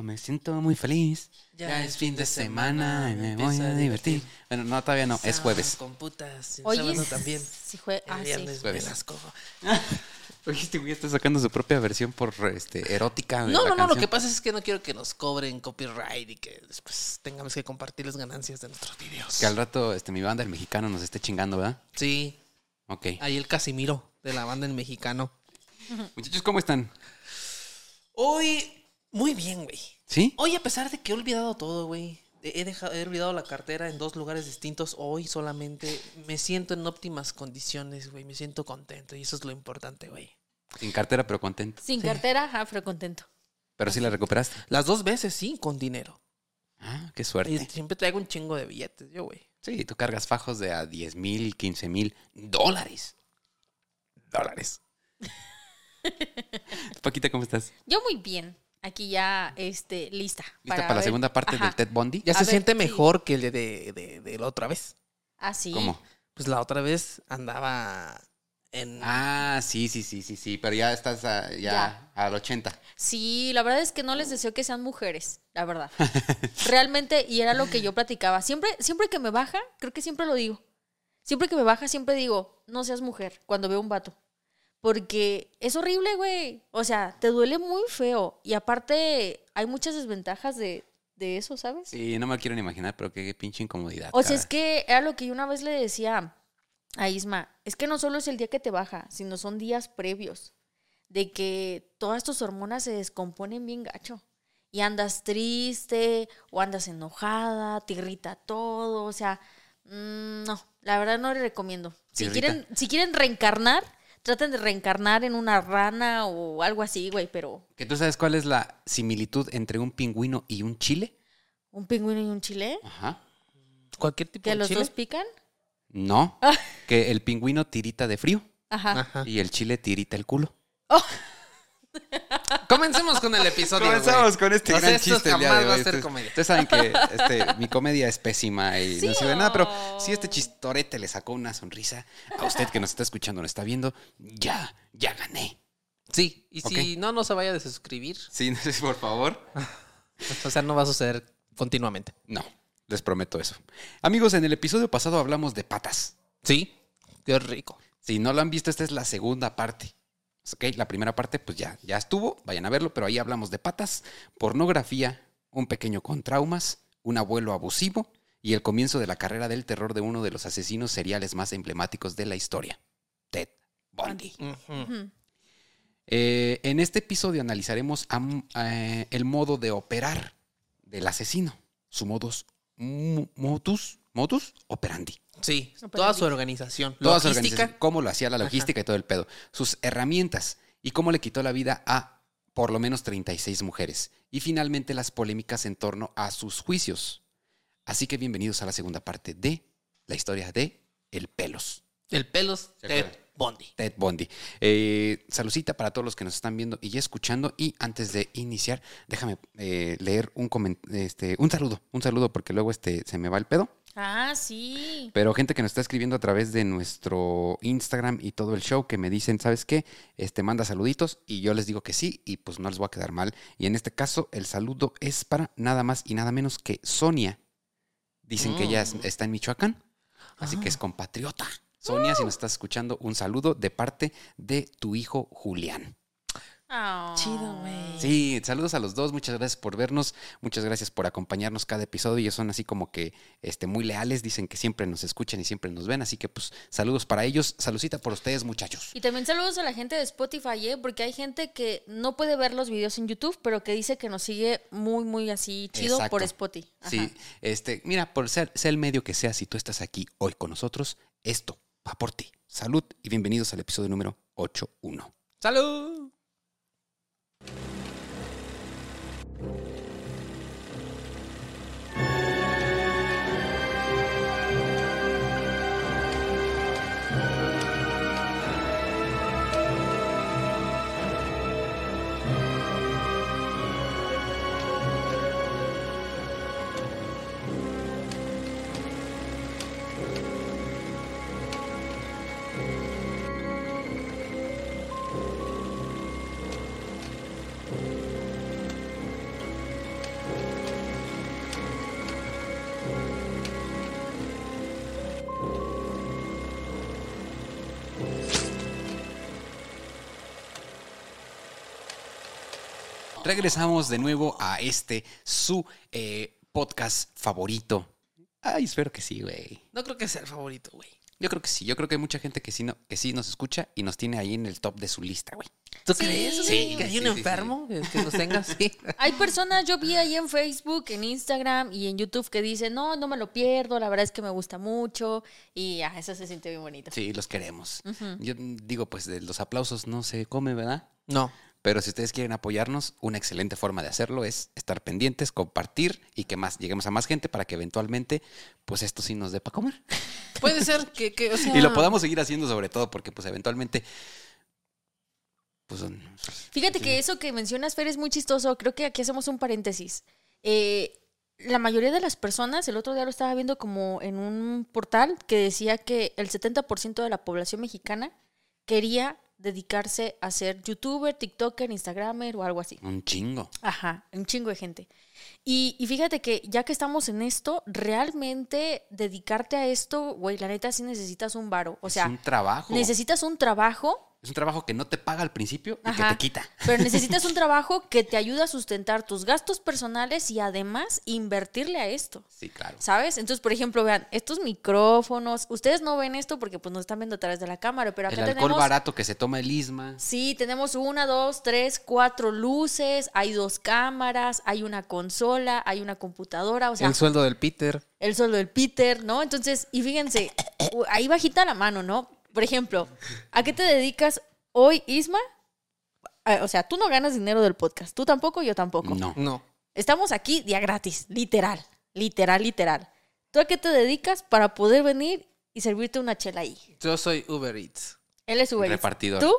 Me siento muy feliz. Ya, es fin de semana y me voy a divertir. Bueno, no, todavía no, es jueves. Con putas. Sábado también. sí, jue- ah, sí. Jueves. Oye, este güey está sacando su propia versión por este erótica. de No, la no, no. Lo que pasa es que no quiero que nos cobren copyright y que después tengamos que compartir las ganancias de nuestros videos. Que al rato este, mi banda, el mexicano, nos esté chingando, ¿verdad? Sí. Ok. Ahí el Casimiro de la banda El Mexicano. Muchachos, ¿cómo están? Hoy, muy bien, güey. ¿Sí? Hoy, a pesar de que he olvidado todo, güey. He, dejado, he olvidado la cartera en dos lugares distintos. Hoy solamente me siento en óptimas condiciones, güey. Me siento contento y eso es lo importante, güey. Sin cartera, pero contento. Sin cartera, ajá, pero contento. Pero sí la recuperaste. Las dos veces, sí, con dinero. Ah, qué Y suerte. siempre traigo un chingo de billetes, yo, güey. Sí, tú cargas fajos de a 10 mil, 15 mil dólares. Dólares. Paquita, ¿cómo estás? Yo muy bien. Aquí ya, este, lista. ¿Lista para, la ver- segunda parte Ajá. del Ted Bundy? Ya A se ver, siente sí. mejor que el de, de, de- de la otra vez. Ah, sí. ¿Cómo? Pues la otra vez andaba en... Ah, sí, sí, sí, sí, sí, pero ya estás a- ya, Ya. al 80. Sí, la verdad es que no les deseo que sean mujeres, la verdad. Realmente, y era lo que yo platicaba. Siempre, siempre que me baja, creo que siempre lo digo. Siempre que me baja, siempre digo, no seas mujer cuando veo un vato. Porque es horrible, güey. O sea, te duele muy feo. Y aparte, hay muchas desventajas de, de eso, ¿sabes? Sí, no me lo quiero ni imaginar, pero qué pinche incomodidad. O sea, es que era lo que yo una vez le decía a Isma, es que no solo es el día que te baja, sino son días previos, de que todas tus hormonas se descomponen bien gacho. Y andas triste o andas enojada, te irrita todo, o sea, mm, no, la verdad no le recomiendo. ¿Te Si quieren, si quieren reencarnar, traten de reencarnar en una rana o algo así, güey, pero ¿Que tú sabes cuál es la similitud entre un pingüino y un chile? un pingüino y un chile, Ajá. Cualquier tipo que de los chile. dos pican. No, que el pingüino tirita de frío Ajá. Ajá. y el chile tirita el culo. Comencemos con el episodio, Comenzamos con este gran chiste el día de hoy. Ustedes- saben que este, mi comedia es pésima y no Sí, sirve de nada, pero si este chistorete le sacó una sonrisa a usted que nos está escuchando, nos está viendo, ya, ya gané. Sí, y si no, no se vaya a desuscribir. Sí, por favor. O sea, no va a suceder continuamente. No, les prometo eso. Amigos, en el episodio pasado hablamos de patas. Sí, qué rico. Si no lo han visto, esta es la segunda parte. Ok, la primera parte, pues ya, ya estuvo, vayan a verlo, pero ahí hablamos de patas, pornografía, un pequeño con traumas, un abuelo abusivo y el comienzo de la carrera del terror de uno de los asesinos seriales más emblemáticos de la historia, Ted Bundy. Eh, en este episodio analizaremos eh, el modo de operar del asesino, su modus, modus operandi. Sí, toda su organización. Toda su organización, cómo lo hacía la logística y todo el pedo, sus herramientas y cómo le quitó la vida a por lo menos 36 mujeres y finalmente las polémicas en torno a sus juicios. Así que bienvenidos a la segunda parte de la historia de El Pelos. El pelos Ted. Bundy. Ted Bundy. Eh, saludcita para todos los que nos están viendo y escuchando. Y antes de iniciar, déjame eh, leer un, comen- este, un saludo, un saludo porque luego este, se me va el pedo. Ah, sí. Pero gente que nos está escribiendo a través de nuestro Instagram y todo el show que me dicen, ¿sabes qué? Este manda saluditos y yo les digo que sí y pues no les voy a quedar mal. Y en este caso el saludo es para nada más y nada menos que Sonia. Dicen que ella Mm. está en Michoacán, así que es compatriota. Sonia, si nos estás escuchando, un saludo de parte de tu hijo Julián. Ah. Chido, güey. Sí, saludos a los dos, muchas gracias por vernos, muchas gracias por acompañarnos cada episodio. Ellos son así como que este, muy leales, dicen que siempre nos escuchan y siempre nos ven, así que pues saludos para ellos, saludcita por ustedes muchachos. Y también saludos a la gente de Spotify, ¿eh? porque hay gente que no puede ver los videos en YouTube, pero que dice que nos sigue muy, muy así chido Exacto. por Spotify. Ajá. Sí, este, mira, por ser, sea el medio que sea, si tú estás aquí hoy con nosotros, esto va por ti. Salud y bienvenidos al episodio número 81. ¡Salud! Regresamos de nuevo a este, su eh, podcast favorito. Ay, espero que sí, güey. No creo que sea el favorito, güey. Yo creo que sí, yo creo que hay mucha gente que sí, no, que sí nos escucha y nos tiene ahí en el top de su lista, güey. ¿Tú Sí. crees? güey, Sí, que hay sí, un sí, sí. enfermo que- que nos tenga así. Hay personas, yo vi ahí en Facebook, en Instagram y en YouTube que dicen, no, no me lo pierdo, la verdad es que me gusta mucho y ah, eso se siente bien bonito. Sí, los queremos. Yo digo, pues de los aplausos no se come, ¿verdad? No. Pero si ustedes quieren apoyarnos, una excelente forma de hacerlo es estar pendientes, compartir y que más lleguemos a más gente para que eventualmente, pues esto sí nos dé para comer. Puede ser que, que, o sea, Y lo podamos seguir haciendo sobre todo porque pues eventualmente, pues son- Fíjate que eso que mencionas, Fer, es muy chistoso. Creo que aquí hacemos un paréntesis. Eh, la mayoría de las personas, el otro día lo estaba viendo como en un portal que decía que el 70% de la población mexicana quería dedicarse a ser youtuber, tiktoker, instagramer o algo así. un chingo. Ajá, un chingo de gente. Y, y fíjate que ya que estamos en esto, realmente dedicarte a esto, güey, la neta sí necesitas un varo. O sea, es un trabajo. necesitas un trabajo Es un trabajo que no te paga al principio y Ajá. que te quita. Pero necesitas un trabajo que te ayude a sustentar tus gastos personales y además invertirle a esto. Sí, claro. ¿Sabes? Entonces, por ejemplo, vean, estos micrófonos, ustedes no ven esto porque pues nos están viendo a través de la cámara, pero acá El alcohol tenemos barato que se toma el Isma. Sí, tenemos una, dos, tres, cuatro luces, hay dos cámaras, hay una consola, hay una computadora, o sea, el sueldo del Peter. el sueldo del Peter, ¿no? Entonces, y fíjense, ahí bajita la mano, ¿no? Por ejemplo, ¿a qué te dedicas hoy, Isma? O sea, tú no ganas dinero del podcast, tú tampoco, yo tampoco. No. No. Estamos aquí día gratis, literal, literal, literal. ¿Tú a qué te dedicas para poder venir y servirte una chela ahí? Yo soy Uber Eats. Él es Uber Eats. Repartidor. ¿Tú?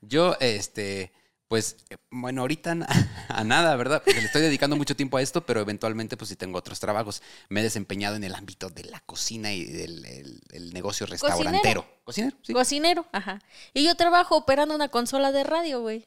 Yo, este, pues, eh, bueno, ahorita a nada, ¿verdad? Porque le estoy dedicando mucho tiempo a esto, pero eventualmente, pues sí tengo otros trabajos. Me he desempeñado en el ámbito de la cocina y del el- el negocio restaurantero. ¿Cocinero? Sí. Cocinero, ajá. Y yo trabajo operando una consola de radio, güey.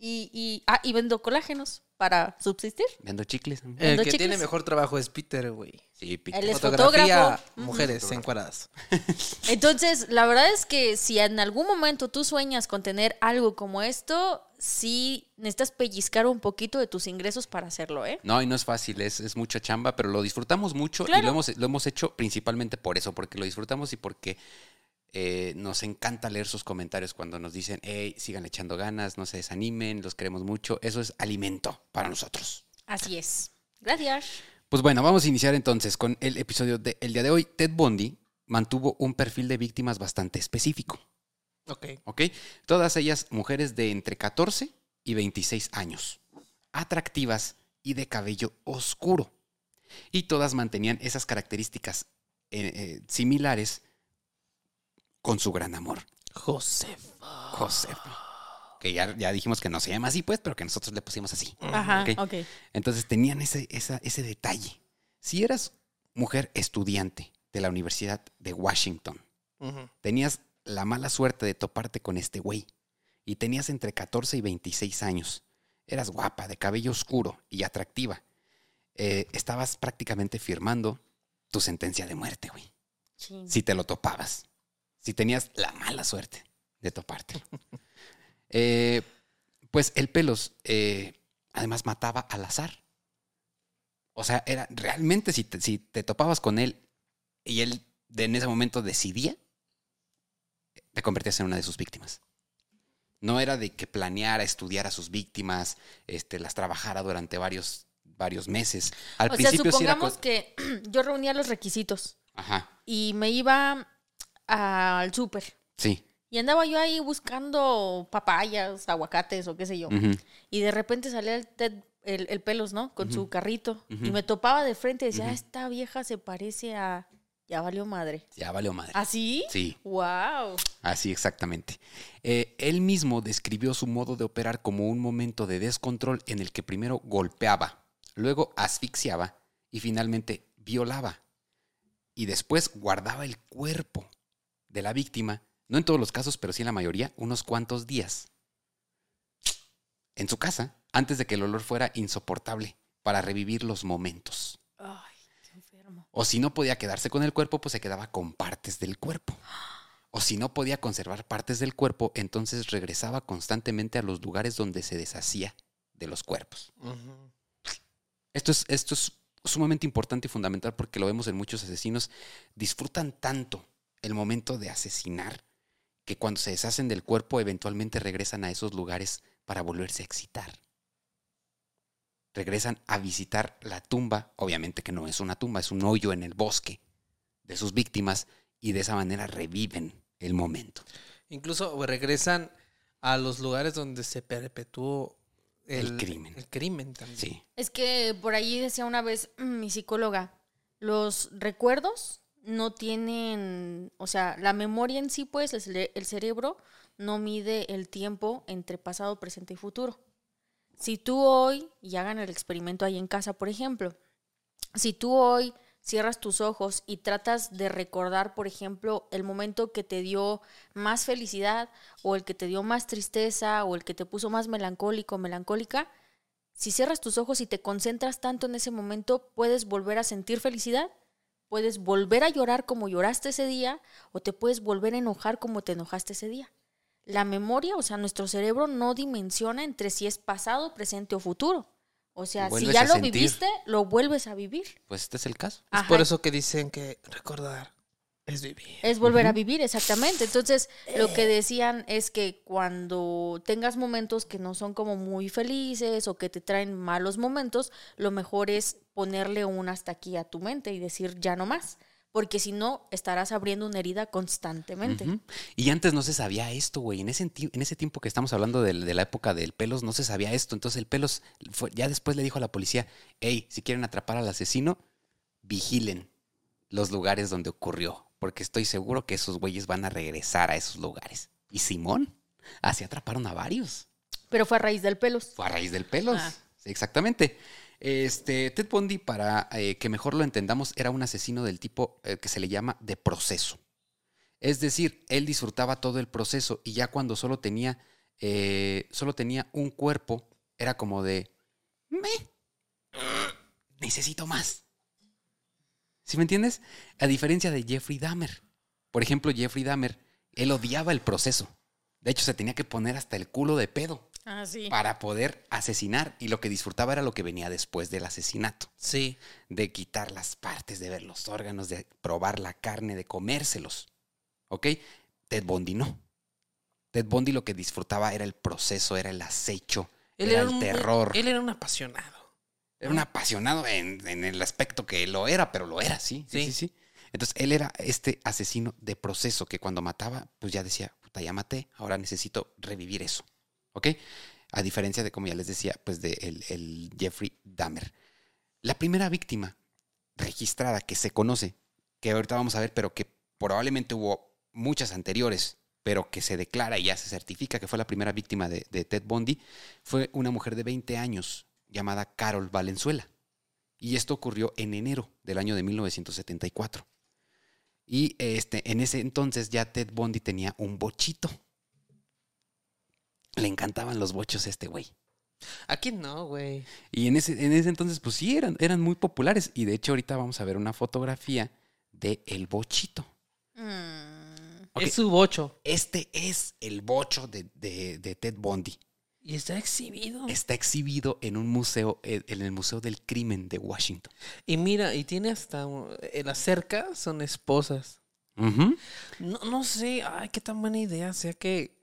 Y, y, ah, y vendo colágenos para subsistir. Vendo chicles. El Vendo que tiene mejor trabajo es Peter, güey. Sí, pi- Él es Fotografía, fotógrafo. Mujeres encuadradas. Entonces, la verdad es que si en algún momento tú sueñas con tener algo como esto, sí necesitas pellizcar un poquito de tus ingresos para hacerlo, ¿eh? No, y no es fácil, es, es mucha chamba, pero lo disfrutamos mucho y lo hemos, lo hemos hecho principalmente por eso, porque lo disfrutamos y porque eh, nos encanta leer sus comentarios cuando nos dicen, hey, sigan echando ganas, no se desanimen, los queremos mucho. Eso es alimento para nosotros. Así es. Gracias. Pues bueno, vamos a iniciar entonces con el episodio del día de hoy. Ted Bundy mantuvo un perfil de víctimas bastante específico. Ok. ¿ok? Todas ellas mujeres de entre 14 y 26 años, atractivas y de cabello oscuro. Y todas mantenían esas características eh, eh, similares con su gran amor, Josefa. Josefa. Que ya, ya dijimos que no se llama así, pues, pero que nosotros le pusimos así. Ajá, Ok. ok. Entonces tenían ese, esa- ese detalle. Si eras mujer estudiante de la Universidad de Washington, tenías la mala suerte de toparte con este güey y tenías entre 14 y 26 años. Eras guapa, de cabello oscuro y atractiva. Eh, estabas prácticamente firmando tu sentencia de muerte, güey. Chin. Si te lo topabas. Si tenías la mala suerte de toparte. Eh, pues el pelos eh, además mataba al azar. O sea, era realmente si te, si te topabas con él y él de- en ese momento decidía, te convertías en una de sus víctimas. No era de que planeara estudiar a sus víctimas, este, las trabajara durante varios, varios meses. Al o sea, principio sí era supongamos que yo reunía los requisitos Ajá, y me iba al súper. sí. Y andaba yo ahí buscando papayas, aguacates o qué sé yo. Y de repente salía el, Ted- el, el pelos, ¿no? Con su carrito. Y me topaba de frente y decía. "Ah, esta vieja se parece a... Ya valió madre. Ya valió madre. ¿Así? Sí. ¡Wow! Así exactamente. Eh, él mismo describió su modo de operar como un momento de descontrol en el que primero golpeaba, luego asfixiaba y finalmente violaba. Y después guardaba el cuerpo de la víctima, no en todos los casos, pero sí en la mayoría, unos cuantos días. En su casa, antes de que el olor fuera insoportable, para revivir los momentos. Ay, qué enfermo. O si no podía quedarse con el cuerpo, pues se quedaba con partes del cuerpo. O si no podía conservar partes del cuerpo, entonces regresaba constantemente a los lugares donde se deshacía de los cuerpos. Esto es, esto es sumamente importante y fundamental porque lo vemos en muchos asesinos. Disfrutan tanto el momento de asesinar que cuando se deshacen del cuerpo eventualmente regresan a esos lugares para volverse a excitar. Regresan a visitar la tumba, obviamente que no es una tumba, es un hoyo en el bosque de sus víctimas y de esa manera reviven el momento. Incluso regresan a los lugares donde se perpetuó el, El crimen. El crimen también. Sí. Es que por ahí decía una vez mi psicóloga, los recuerdos no tienen, o sea, la memoria en sí, pues, el, cere- el cerebro no mide el tiempo entre pasado, presente y futuro. Si tú hoy, y hagan el experimento ahí en casa, por ejemplo, si tú hoy cierras tus ojos y tratas de recordar, por ejemplo, el momento que te dio más felicidad o el que te dio más tristeza o el que te puso más melancólico melancólica, si cierras tus ojos y te concentras tanto en ese momento, puedes volver a sentir felicidad, puedes volver a llorar como lloraste ese día o te puedes volver a enojar como te enojaste ese día. La memoria, o sea, nuestro cerebro no dimensiona entre si es pasado, presente o futuro. O sea, si ya lo sentir. viviste, lo vuelves a vivir. Pues este es el caso. Es por eso que dicen que recordar es vivir. Es volver a vivir, exactamente. Entonces, lo que decían es que cuando tengas momentos que no son como muy felices o que te traen malos momentos, lo mejor es ponerle un hasta aquí a tu mente y decir ya no más. Porque si no, estarás abriendo una herida constantemente. Y antes no se sabía esto, güey. En ese, en ese tiempo que estamos hablando de, de la época del pelos, no se sabía esto. Entonces el pelos fue- ya después le dijo a la policía, hey, si quieren atrapar al asesino, vigilen los lugares donde ocurrió. Porque estoy seguro que esos güeyes van a regresar a esos lugares. Y Simón, así atraparon a varios. Pero fue a raíz del pelos. Fue a raíz del pelos. Ah. Sí, exactamente. Este, Ted Bundy, para eh, que mejor lo entendamos, era un asesino del tipo eh, que se le llama de proceso. Es decir, él disfrutaba todo el proceso y ya cuando solo tenía, eh, solo tenía un cuerpo, era como de, "Me, necesito más. ¿Sí me entiendes? A diferencia de Jeffrey Dahmer. Por ejemplo, Jeffrey Dahmer, él odiaba el proceso. De hecho, se tenía que poner hasta el culo de pedo Ah, sí. para poder asesinar y lo que disfrutaba era lo que venía después del asesinato, Sí. de quitar las partes, de ver los órganos, de probar la carne, de comérselos. ¿Ok? Ted Bundy no. Ted Bundy lo que disfrutaba era el proceso, era el acecho, Él era, era, el un, terror. Él era un apasionado. Era un apasionado en, en el aspecto que lo era, pero lo era, sí, sí, sí, Sí. Entonces, él era este asesino de proceso que cuando mataba, pues ya decía, puta, ya maté, ahora necesito revivir eso. ¿Ok? A diferencia de, como ya les decía, pues de el, el Jeffrey Dahmer. La primera víctima registrada que se conoce, que ahorita vamos a ver, pero que probablemente hubo muchas anteriores, pero que se declara y ya se certifica que fue la primera víctima de, de Ted Bundy, fue una mujer de 20 años llamada Carol Valenzuela. Y esto ocurrió en enero del año de 1974. Y este, en ese entonces ya Ted Bundy tenía un bochito. Le encantaban los bochos a este güey. Aquí no, güey. Y en ese, en ese entonces, pues sí, eran, eran muy populares. Y de hecho, ahorita vamos a ver una fotografía de el bochito. Mm. Es su bocho. Este es el bocho de, de- de Ted Bundy. Y está exhibido. Está exhibido en un museo, eh, en el Museo del Crimen de Washington. Y mira, y tiene hasta. la cerca son esposas. No, no sé, ay, qué tan buena idea sea que,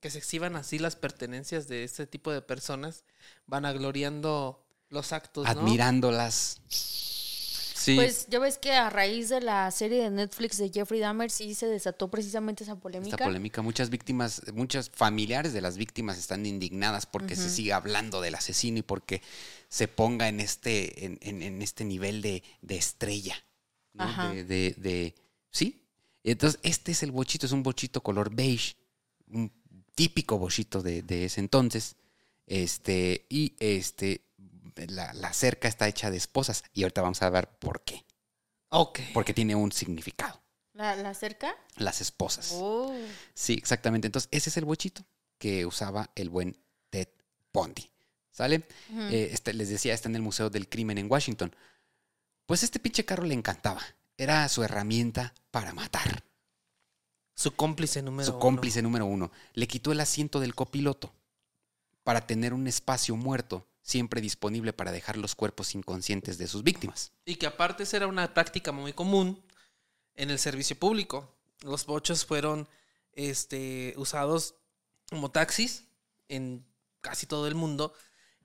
que se exhiban así las pertenencias de este tipo de personas, van agloriando los actos, ¿no? Sí. Pues ya ves que a raíz de la serie de Netflix de Jeffrey Dahmer sí se desató precisamente esa polémica. Esta polémica, muchas víctimas, muchos familiares de las víctimas están indignadas porque se siga hablando del asesino y porque se ponga en este, en, en- en este nivel de, de estrella. ¿no? Ajá. De, de- de- ¿Sí? Entonces, este es el bochito, es un bochito color beige, un típico bochito de, de ese entonces. Este, y este, la, la cerca está hecha de esposas. Y ahorita vamos a ver por qué. Ok. Porque tiene un significado. ¿La, la cerca? Las esposas. Oh. Sí, exactamente. Entonces, ese es el bochito que usaba el buen Ted Bundy. ¿Sale? Eh, este, les decía, está en el Museo del Crimen en Washington. Pues este pinche carro le encantaba. Era su herramienta para matar. Su cómplice número su uno. cómplice número uno. Le quitó el asiento del copiloto para tener un espacio muerto siempre disponible para dejar los cuerpos inconscientes de sus víctimas. Y que aparte esa era una práctica muy común en el servicio público. Los bochos fueron este, usados como taxis en casi todo el mundo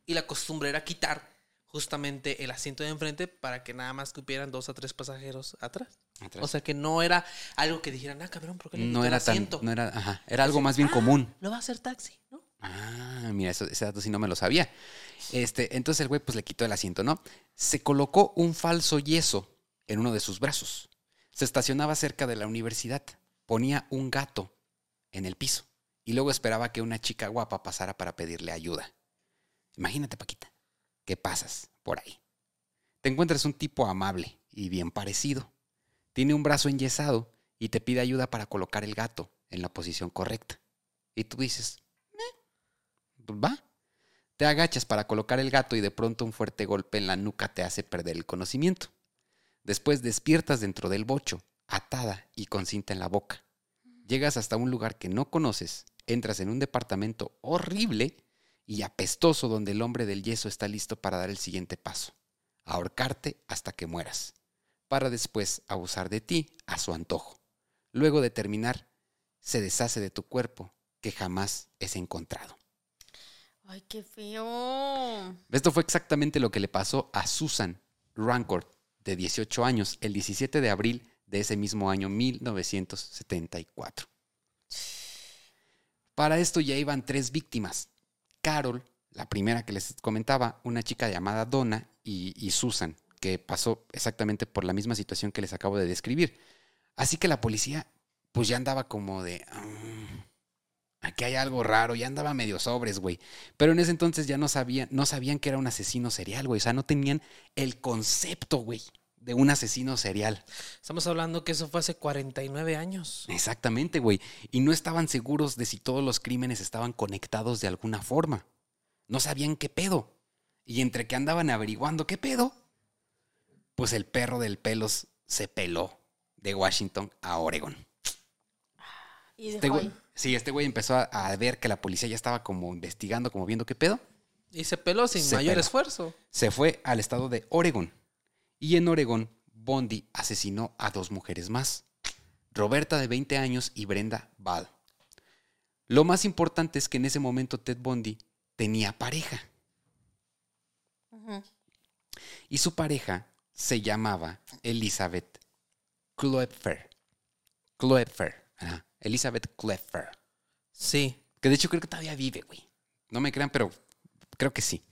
y la costumbre era quitar justamente el asiento de enfrente para que nada más cupieran dos a tres pasajeros atrás. Atrás. O sea que no era algo que dijeran, ah, cabrón, ¿por qué le no el era tan, asiento? no era, ajá, era algo más bien Ah, común. Lo va a hacer taxi, ¿no? Ah, mira, ese dato sí no me lo sabía. Este, entonces el güey pues le quitó el asiento, ¿no? Se colocó un falso yeso en uno de sus brazos. Se estacionaba cerca de la universidad. Ponía un gato en el piso y luego esperaba que una chica guapa pasara para pedirle ayuda. Imagínate, Paquita, que pasas por ahí. Te encuentras un tipo amable y bien parecido. Tiene un brazo enyesado y te pide ayuda para colocar el gato en la posición correcta. Y tú dices, va. Te agachas para colocar el gato y de pronto un fuerte golpe en la nuca te hace perder el conocimiento. Después despiertas dentro del bocho, atada y con cinta en la boca. Llegas hasta un lugar que no conoces, entras en un departamento horrible y apestoso donde el hombre del yeso está listo para dar el siguiente paso, ahorcarte hasta que mueras, para después abusar de ti a su antojo. Luego de terminar, se deshace de tu cuerpo que jamás es encontrado. Ay, qué feo. Esto fue exactamente lo que le pasó a Susan Rancourt, de 18 años, el 17 de abril de ese mismo año 1974. Para esto ya iban tres víctimas. Carol, la primera que les comentaba, una chica llamada Donna y, Susan, que pasó exactamente por la misma situación que les acabo de describir. Así que la policía pues ya andaba como de... "Mm, aquí hay algo raro, ya andaba medio sobres, güey. Pero en ese entonces ya no sabían, no sabían que era un asesino serial, güey. O sea, no tenían el concepto, güey, de un asesino serial. Estamos hablando que eso fue hace 49 años. Exactamente, güey. Y no estaban seguros de si todos los crímenes estaban conectados de alguna forma. No sabían qué pedo. Y entre que andaban averiguando qué pedo, pues el perro del pelos se peló de Washington a Oregon. Y Este dejó güey, ahí. Sí, este güey empezó a, a ver que la policía ya estaba como investigando, como viendo qué pedo. Y se peló sin Se mayor peló. esfuerzo. se fue al estado de Oregon. Y en Oregon, Bondi asesinó a dos mujeres más, Roberta de 20 años y Brenda Ball. Lo más importante es que en ese momento Ted Bondi tenía pareja y su pareja se llamaba Elizabeth Kloepfer. Kloepfer, ajá, Elizabeth Kloepfer. Sí. Que de hecho creo que todavía vive, güey. No me crean, pero creo que sí.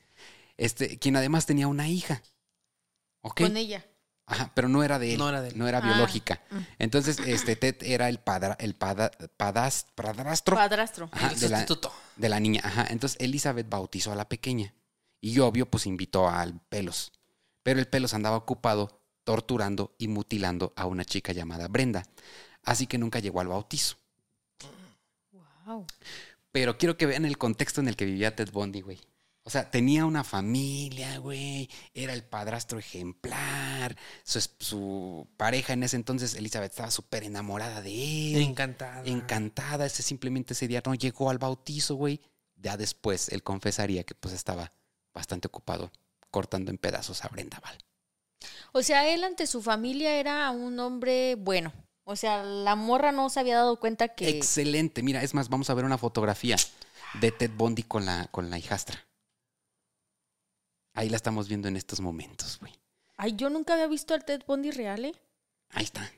Este, quien además tenía una hija. ¿Ok? Con ella. Ajá, pero no era de él. No era de él. Ah. biológica. Entonces, este Ted era el padra, el pada- padas- padrastro Padrastro. ajá, el de, la, sustituto. de la niña. Ajá. Entonces, Elizabeth bautizó a la pequeña. Y obvio, pues invitó al pelos. Pero el pelos andaba ocupado torturando y mutilando a una chica llamada Brenda. Así que nunca llegó al bautizo. Wow. Pero quiero que vean el contexto en el que vivía Ted Bundy, güey. O sea, tenía una familia, güey. Era el padrastro ejemplar. Su, su pareja en ese entonces, Elizabeth, estaba súper enamorada de él. Encantada. encantada. Ese simplemente ese día no llegó al bautizo, güey. Ya después él confesaría que pues estaba bastante ocupado cortando en pedazos a Brenda Val. O sea, él ante su familia era un hombre bueno. O sea, la morra no se había dado cuenta que. Excelente. Mira, es más, vamos a ver una fotografía de Ted Bundy con la, con la hijastra. Ahí la estamos viendo en estos momentos, güey. Ay, yo nunca había visto al Ted Bundy real, ¿eh? Ahí está.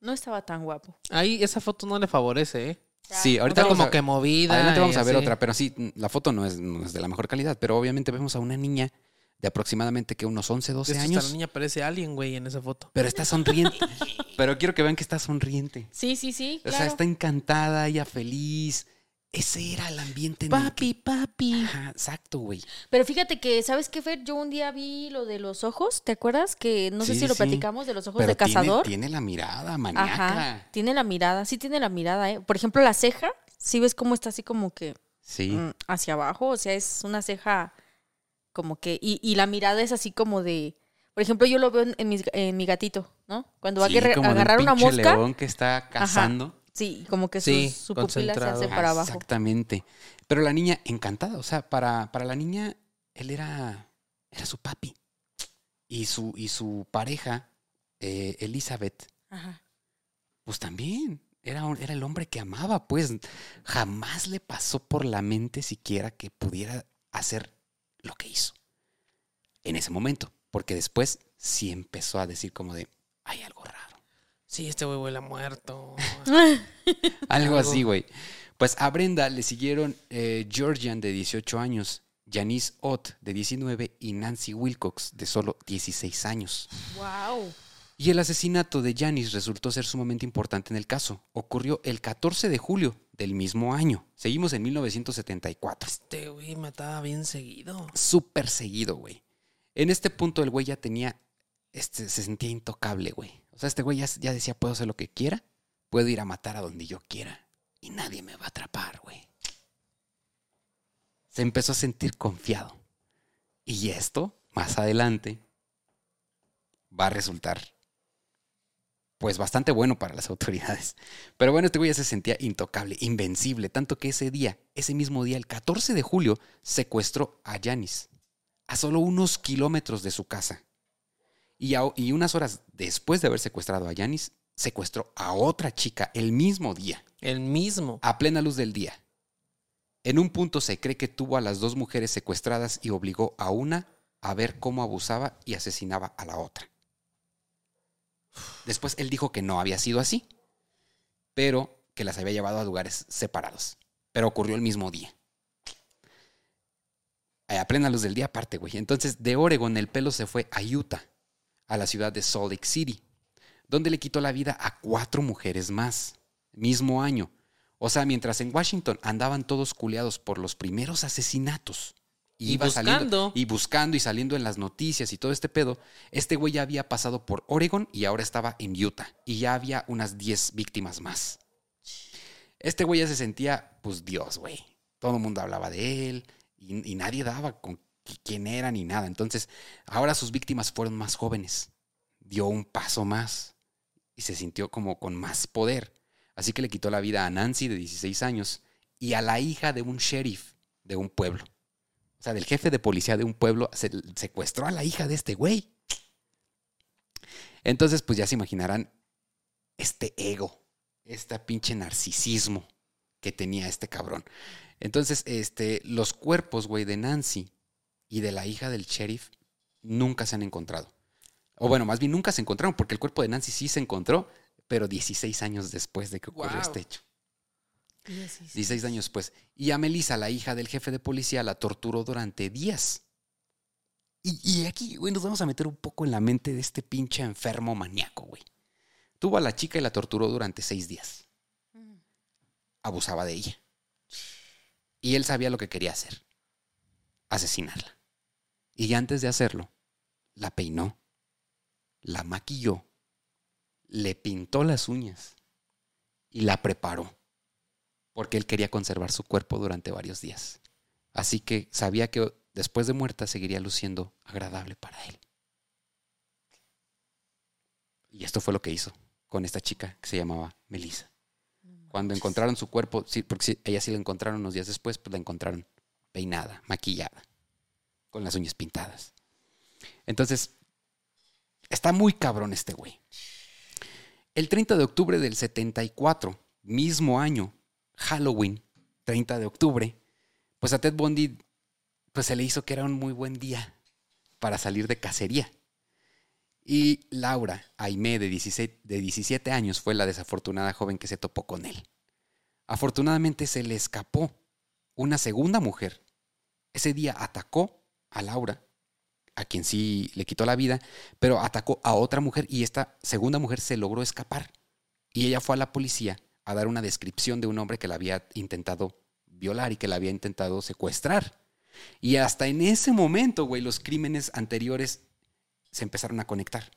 No estaba tan guapo. Ahí esa foto no le favorece, ¿eh? Sí, ahorita como a- que movida. Adelante vamos a ver así. otra, pero sí, la foto no es, no es de la mejor calidad, pero obviamente vemos a una niña de aproximadamente que unos 11, De 12 hecho, hasta años, La niña parece alien, güey, en esa foto. pero está sonriente. pero quiero que vean que está sonriente. Sí, sí, sí. O Claro. sea, está encantada, ella feliz. Ese era el ambiente en el Papi, papi. Ajá, exacto, güey. Pero fíjate que, ¿sabes qué, Fer? Yo un día vi lo de los ojos, ¿te acuerdas? Que no sé si sí, lo sí. platicamos de los ojos Pero de tiene- cazador. Tiene, la mirada maníaca. Ajá. Tiene la mirada, sí tiene la mirada, ¿eh? Por ejemplo, la ceja, sí ves cómo está así como que Sí. mm, hacia abajo, o sea, es una ceja como que, y, y la mirada es así como de, por ejemplo, yo lo veo en, en mis- en mi gatito, ¿no? Cuando va Sí, a como de un agarrar una mosca, león que está cazando. sí, como que su, Sí, su pupila se hace para abajo. Exactamente. Pero la niña encantada, o sea, para, para la niña, él era, era su papi. Y su, y su pareja, eh, Elizabeth, Ajá. pues también era, era el hombre que amaba, pues jamás le pasó por la mente siquiera que pudiera hacer lo que hizo en ese momento, porque después sí empezó a decir como de, hay algo raro. Sí, este güey huele a muerto. Algo Algo. así, güey. Pues a Brenda le siguieron eh, Georgian de 18 años, Janice Ott de 19 y Nancy Wilcox de solo 16 años. wow. Y el asesinato de Janice resultó ser sumamente importante en el caso. Ocurrió el 14 de julio del mismo año. Seguimos en 1974. Este güey mataba bien seguido. Súper seguido, güey. En este punto el güey ya tenía, este, se sentía intocable, güey. O sea, este güey ya, ya decía, puedo hacer lo que quiera, puedo ir a matar a donde yo quiera y nadie me va a atrapar, güey. Se empezó a sentir confiado. Y esto, más adelante, va a resultar, pues, bastante bueno para las autoridades. Pero bueno, este güey ya se sentía intocable, invencible, tanto que ese día, ese mismo día, el 14 de julio, secuestró a Janis a solo unos kilómetros de su casa. Y, a- y unas horas después de haber secuestrado a Janis, secuestró a otra chica el mismo día, El mismo. a plena luz del día. En un punto se cree que tuvo a las dos mujeres secuestradas y obligó a una a ver cómo abusaba y asesinaba a la otra. Después él dijo que no había sido así, pero que las había llevado a lugares separados. Pero ocurrió el mismo día. Eh, A plena luz del día aparte, güey. Entonces, de Oregon el pelo se fue a Utah, a la ciudad de Salt Lake City, donde le quitó la vida a cuatro mujeres más, mismo año. O sea, mientras en Washington andaban todos culeados por los primeros asesinatos. Y iba saliendo- buscando. y buscando y saliendo en las noticias y todo este pedo, este güey ya había pasado por Oregon y ahora estaba en Utah. Y ya había unas 10 víctimas más. Este güey ya se sentía, pues Dios, güey. Todo el mundo hablaba de él y, y nadie daba con qui- quién era ni nada. Entonces, ahora sus víctimas fueron más jóvenes. Dio un paso más y se sintió como con más poder. Así que le quitó la vida a Nancy de 16 años y a la hija de un sheriff de un pueblo. O sea, del jefe de policía de un pueblo se secuestró a la hija de este güey. Entonces, pues ya se imaginarán este ego, este pinche narcisismo que tenía este cabrón. Entonces, este, los cuerpos, güey, de Nancy y de la hija del sheriff nunca se han encontrado. O bueno, más bien nunca se encontraron, porque el cuerpo de Nancy sí se encontró, pero 16 años después de que ocurrió Wow. este hecho. 16 años después. Y a Melissa, la hija del jefe de policía, la torturó durante días. Y, y aquí, güey, nos vamos a meter un poco en la mente de este pinche enfermo maníaco, güey. Tuvo a la chica y la torturó durante seis días. Abusaba de ella. Y él sabía lo que quería hacer. Asesinarla. Y antes de hacerlo, la peinó, la maquilló, le pintó las uñas y la preparó porque él quería conservar su cuerpo durante varios días. Así que sabía que después de muerta seguiría luciendo agradable para él. Y esto fue lo que hizo con esta chica que se llamaba Melissa. Cuando encontraron su cuerpo, sí, porque ella sí la encontraron unos días después, pues la encontraron peinada, maquillada, con las uñas pintadas. Entonces, está muy cabrón este güey. El 30 de octubre del 74, mismo año, Halloween, 30 de octubre, pues a Ted Bundy pues se le hizo que era un muy buen día para salir de cacería. Y Laura Aimé, de 17, de 17 años, fue la desafortunada joven que se topó con él. Afortunadamente se le escapó una segunda mujer. Ese día atacó a Laura, a quien sí le quitó la vida, pero atacó a otra mujer y esta segunda mujer se logró escapar. Y ella fue a la policía a dar una descripción de un hombre que la había intentado violar y que la había intentado secuestrar. Y hasta en ese momento, güey, los crímenes anteriores se empezaron a conectar.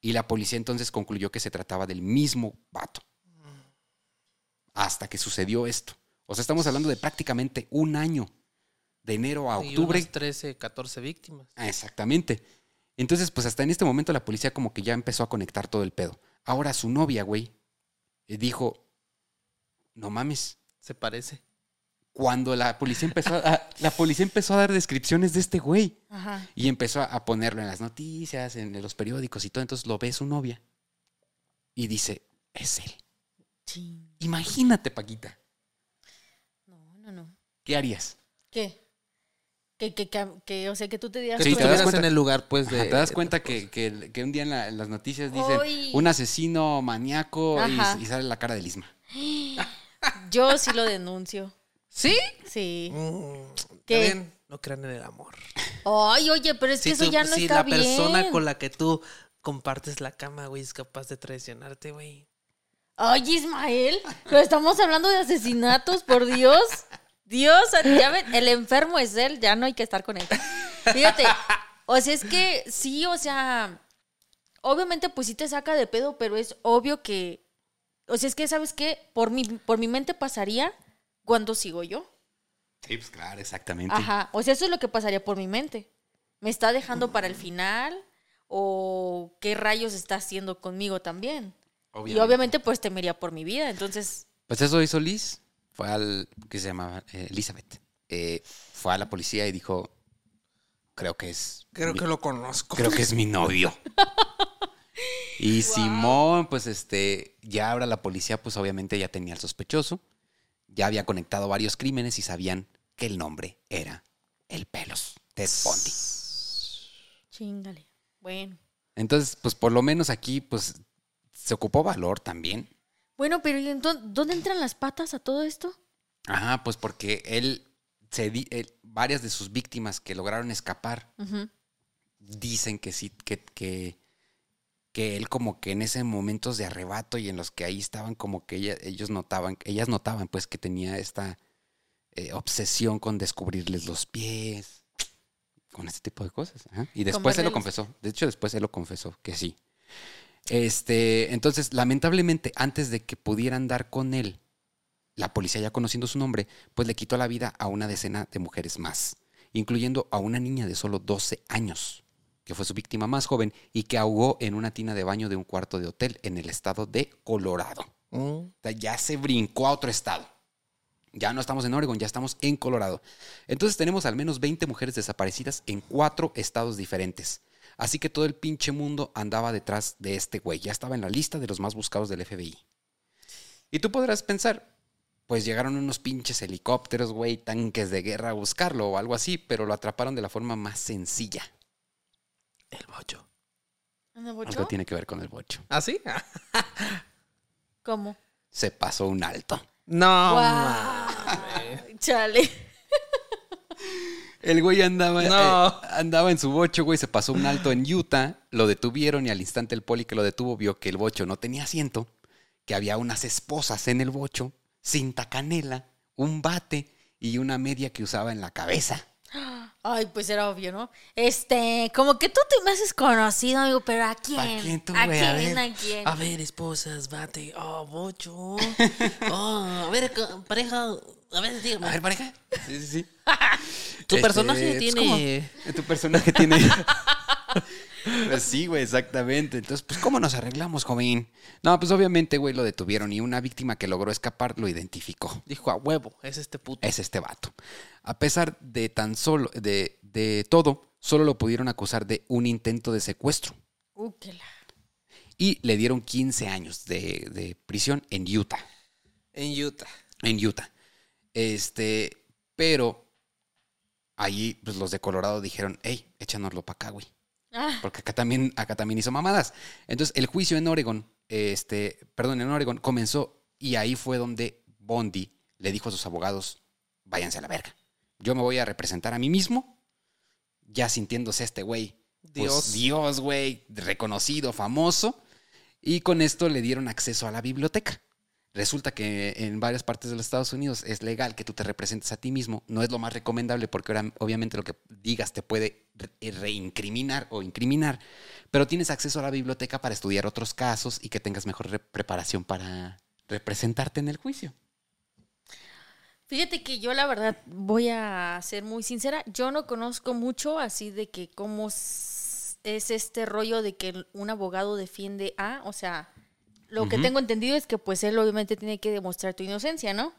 Y la policía entonces concluyó que se trataba del mismo vato. Hasta que sucedió esto. O sea, estamos hablando de prácticamente un año. De enero a Y octubre. unas 13, 14 víctimas. Ah, Exactamente. Entonces, pues hasta en este momento la policía como que ya empezó a conectar todo el pedo. Ahora su novia, güey, eh, dijo, no mames, Se parece. cuando la policía empezó a, la policía empezó a dar descripciones de este güey. Ajá. Y empezó a ponerlo en las noticias, en los periódicos y todo. Entonces lo ve su novia. Y dice, es él. Chin. Imagínate, Paquita. No, no, no. ¿Qué harías? ¿Qué? Que, que, que, que, o sea, que tú te Que Sí, te das cuenta. en el lugar, pues, de... Ajá, ¿Te das cuenta que, que- que un día en, la- en las noticias dicen un asesino maníaco y, y sale la cara de Lisma? Yo sí lo denuncio. ¿Sí? Sí. Mm, ¿Qué? también no crean en el amor. Ay, oye, pero es que Si, eso tú- ya no si está la bien. persona con la que tú compartes la cama, güey, es capaz de traicionarte, güey. Ay, Ismael, pero estamos hablando de asesinatos, por Dios. Dios, ya ven, el enfermo es él, ya no hay que estar con él. Fíjate, o sea, es que sí, o sea, obviamente pues sí te saca de pedo, pero es obvio que, o sea, es que, ¿sabes qué? Por mi, por mi mente pasaría cuando sigo yo. Sí, pues claro, exactamente. Ajá, o sea, eso es lo que pasaría por mi mente. ¿Me está dejando para el final? ¿O qué rayos está haciendo conmigo también? Y obviamente pues temería por mi vida, entonces... Pues eso hizo Liz. Fue al. ¿Qué se llamaba? Eh, Elizabeth. Eh, fue a la policía y dijo: Creo que es. Creo mi- que lo conozco. Creo que es mi novio. Y Simón, pues este, ya ahora la policía, pues obviamente ya tenía al sospechoso, ya había conectado varios crímenes y sabían que el nombre era el Pelos, Ted Bundy. Chingale. Bueno. Entonces, pues por lo menos aquí, pues se ocupó valor también. Bueno, pero ¿y entonces dónde entran las patas a todo esto? Ajá, pues porque él, se di- él- varias de sus víctimas que lograron escapar dicen que sí, que, que, que él como que en ese momentos de arrebato y en los que ahí estaban como que ella- ellos notaban, ellas notaban pues que tenía esta eh, obsesión con descubrirles los pies, con este tipo de cosas. ajá. Y después él lo confesó, de hecho después él lo confesó que sí. Este, entonces, lamentablemente, antes de que pudieran dar con él, la policía ya conociendo su nombre, pues le quitó la vida a una decena de mujeres más, incluyendo a una niña de solo 12 años, que fue su víctima más joven y que ahogó en una tina de baño de un cuarto de hotel en el estado de Colorado. Mm. O sea, ya se brincó a otro estado. Ya no estamos en Oregon, ya estamos en Colorado. Entonces tenemos al menos 20 mujeres desaparecidas en cuatro estados diferentes. Así que todo el pinche mundo andaba detrás de este güey. Ya estaba en la lista de los más buscados del FBI. Y tú podrás pensar, pues llegaron unos pinches helicópteros, güey, tanques de guerra a buscarlo o algo así, pero lo atraparon de la forma más sencilla. El bocho. ¿En el bocho? Algo tiene que ver con el bocho. ¿Ah, sí? ¿Cómo? Se pasó un alto. No, Guau. Chale. El güey andaba, No. eh, andaba en su bocho, güey, se pasó un alto en Utah, lo detuvieron y al instante el poli que lo detuvo vio que el bocho no tenía asiento, que había unas esposas en el bocho, cinta canela, un bate y una media que usaba en la cabeza. Ay, pues era obvio, ¿no? Este, como que tú te me haces conocido, amigo, pero ¿a quién? ¿A quién tú, ¿A güey? A quién? ver. ¿A quién? A ver, esposas, bate. Oh, bocho. Oh, a ver, pareja. A ver, dígame. A ver, pareja. Sí, sí, sí. tu Este, personaje pues, tiene. ¿cómo? Tu personaje tiene. Pues sí, güey, exactamente. Entonces, pues, ¿cómo nos arreglamos, joven? No, pues obviamente, güey, lo detuvieron y una víctima que logró escapar lo identificó. Dijo a huevo, es este puto. es este vato. A pesar de tan solo, de, de todo, solo lo pudieron acusar de un intento de secuestro Uh, que la- y le dieron 15 años de, de prisión en Utah. En Utah. En Utah. Este, pero allí pues, los de Colorado dijeron, hey, échanoslo para acá, güey. Ah, Porque acá también, acá también hizo mamadas. Entonces, el juicio en Oregon, este, perdón, en Oregon comenzó y ahí fue donde Bondi le dijo a sus abogados, váyanse a la verga. Yo me voy a representar a mí mismo, ya sintiéndose este güey. pues, Dios. Dios, güey, reconocido, famoso. Y con esto le dieron acceso a la biblioteca. Resulta que en varias partes de los Estados Unidos es legal que tú te representes a ti mismo. No es lo más recomendable porque ahora obviamente lo que digas te puede re- reincriminar o incriminar. Pero tienes acceso a la biblioteca para estudiar otros casos y que tengas mejor re- preparación para representarte en el juicio. Fíjate que yo la verdad voy a ser muy sincera, yo no conozco mucho así de que cómo es este rollo de que un abogado defiende a, o sea, lo que tengo entendido es que pues él obviamente tiene que demostrar tu inocencia, ¿no?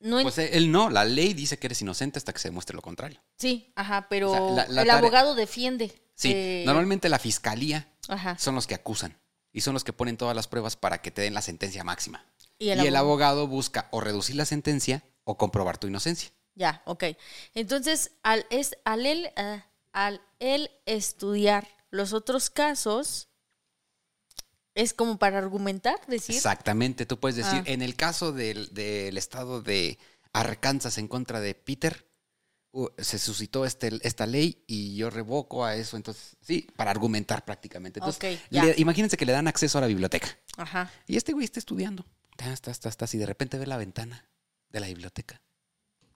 no Pues eh, él no, la ley dice que eres inocente hasta que se demuestre lo contrario. Sí, ajá, pero O sea, la- la el abogado defiende. Sí, eh, normalmente la fiscalía Ajá. son los que acusan y son los que ponen todas las pruebas para que te den la sentencia máxima. Y Y el el, abogado- busca o reducir la sentencia o comprobar tu inocencia. Ya, ok. Entonces, al, es, al, él, ah, al él estudiar los otros casos, es como para argumentar, decir. Exactamente, tú puedes decir, Ah. en el caso del, del estado de Arkansas en contra de Peter, uh, se suscitó este, esta ley y yo revoco a eso. Entonces, sí, para argumentar prácticamente. Entonces, Ok, ya. le- imagínense que le dan acceso a la biblioteca. Ajá. Y este güey está estudiando. Ya está, está, está. Y de repente ve la ventana de la biblioteca.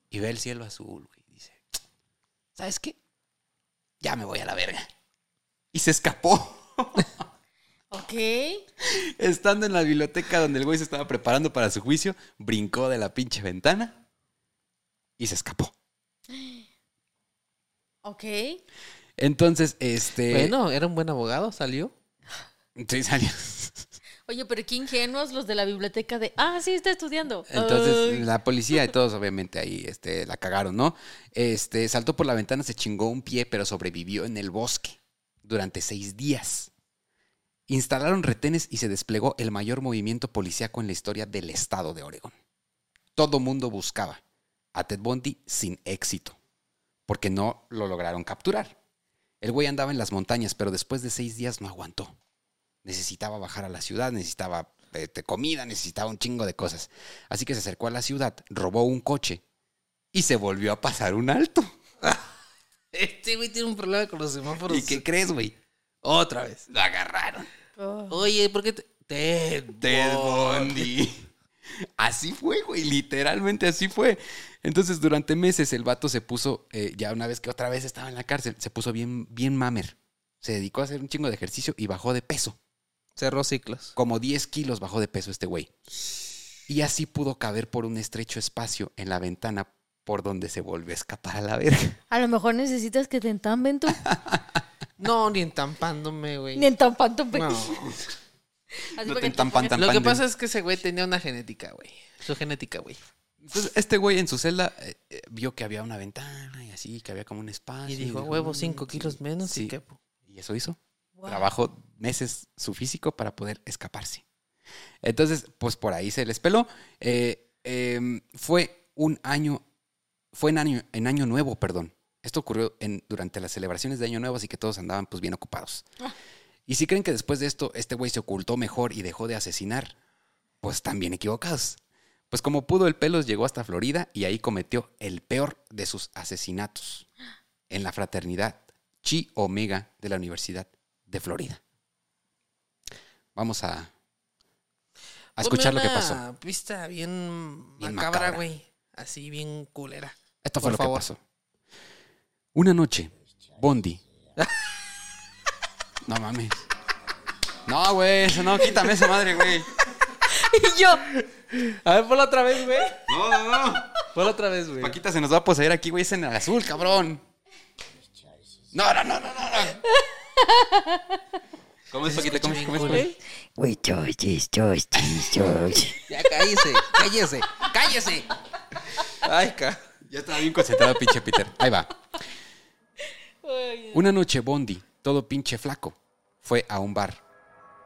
Y ve el cielo azul, güey. y Dice, ¿sabes qué? Ya me voy a la verga. Y se escapó. Ok. Estando en la biblioteca donde el güey se estaba preparando para su juicio, brincó de la pinche ventana y se escapó. Ok. Entonces, este. Bueno, era un buen abogado, salió. Sí, salió. Oye, pero qué ingenuos los de la biblioteca de. Ah, sí, está estudiando. Entonces, Ay. la policía y todos, obviamente, ahí este, la cagaron, ¿no? Este, saltó por la ventana, se chingó un pie, pero sobrevivió en el bosque durante seis días. Instalaron retenes y se desplegó el mayor movimiento policíaco en la historia del estado de Oregón. Todo mundo buscaba a Ted Bundy sin éxito, porque no lo lograron capturar. El güey andaba en las montañas, pero después de seis días no aguantó. Necesitaba bajar a la ciudad, necesitaba de comida, necesitaba un chingo de cosas. Así que se acercó a la ciudad, robó un coche y se volvió a pasar un alto. Este güey tiene un problema con los semáforos. ¿Y qué crees, güey? Otra vez. Lo agarraron. Oh. Oye, ¿por qué te... Ted Ted Bundy. Bundy. Así fue, güey, literalmente así fue. Entonces, durante meses el vato se puso, eh, ya una vez que otra vez estaba en la cárcel, se puso bien, bien mamer. Se dedicó a hacer un chingo de ejercicio y bajó de peso. Cerró ciclos. Como 10 kilos bajó de peso este güey. Y así pudo caber por un estrecho espacio en la ventana por donde se volvió a escapar a la verga. A lo mejor necesitas que te entamben tú. No, ni entampándome, güey. Ni entampan tu No. Así No para te que entampan pongas- tan- Lo que pasa es que ese güey tenía una genética, güey. Su genética, güey. Entonces, este güey en su celda eh, eh, vio que había una ventana y así, que había como un espacio. Y dijo, huevo, "Mm, cinco sí". kilos menos Sí. y quepo. Y eso hizo. Wow. Trabajó meses su físico para poder escaparse. Entonces, pues por ahí se les peló. Eh, em, fue un año, fue en año, en año nuevo, perdón. Esto ocurrió en, durante las celebraciones de Año Nuevo, así que todos andaban pues bien ocupados. Ah. Y si creen que después de esto este güey se ocultó mejor y dejó de asesinar, pues están bien equivocados. Pues como pudo, el Pelos llegó hasta Florida y ahí cometió el peor de sus asesinatos en la fraternidad Chi Omega de la Universidad de Florida. Vamos a, a escuchar lo que pasó. Una pista bien, Bien macabra, macabra. güey. Así bien culera. Esto fue por lo favor. que pasó. Una noche, Bondi. no mames. No, güey, eso no, quítame esa madre, güey. Y yo, A ver, ponla otra vez, güey. No, no, no. Ponla otra vez, güey. Paquita se nos va a poseer aquí, güey, es en el azul, cabrón. No, no, no, no, no. no. ¿Cómo es, Paquita? ¿Cómo es? ¿Cómo es? ¿Cómo es? We toasties, toasties, toasties. Ya cállese, cállese, cállese. Ay, ca. Ya estaba bien concentrado, pinche Peter. Ahí va. Una noche Bondi, todo pinche flaco, fue a un bar.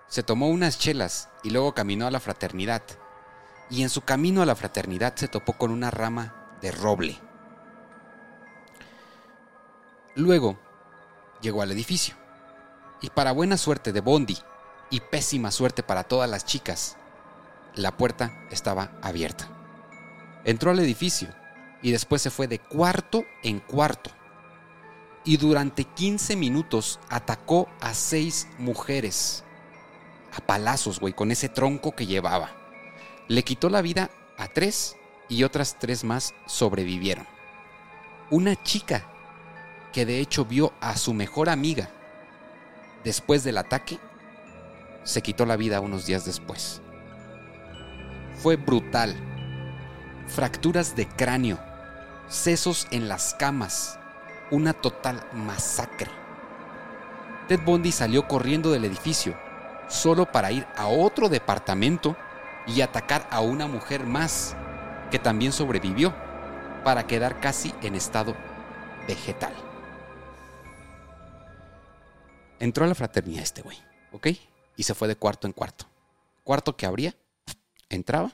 Se tomó unas chelas y luego caminó a la fraternidad. Y en su camino a la fraternidad se topó con una rama de roble. Luego llegó al edificio. Y para buena suerte de Bondi y pésima suerte para todas las chicas, la puerta estaba abierta. Entró al edificio y después se fue de cuarto en cuarto. Y durante 15 minutos atacó a seis mujeres. A palazos, güey, con ese tronco que llevaba. Le quitó la vida a tres y otras tres más sobrevivieron. Una chica que de hecho vio a su mejor amiga después del ataque, se quitó la vida unos días después. Fue brutal. Fracturas de cráneo, sesos en las camas, una total masacre. Ted Bundy salió corriendo del edificio solo para ir a otro departamento y atacar a una mujer más que también sobrevivió para quedar casi en estado vegetal. Entró a la fraternidad este güey, ¿ok? Y se fue de cuarto en cuarto. Cuarto que abría, entraba,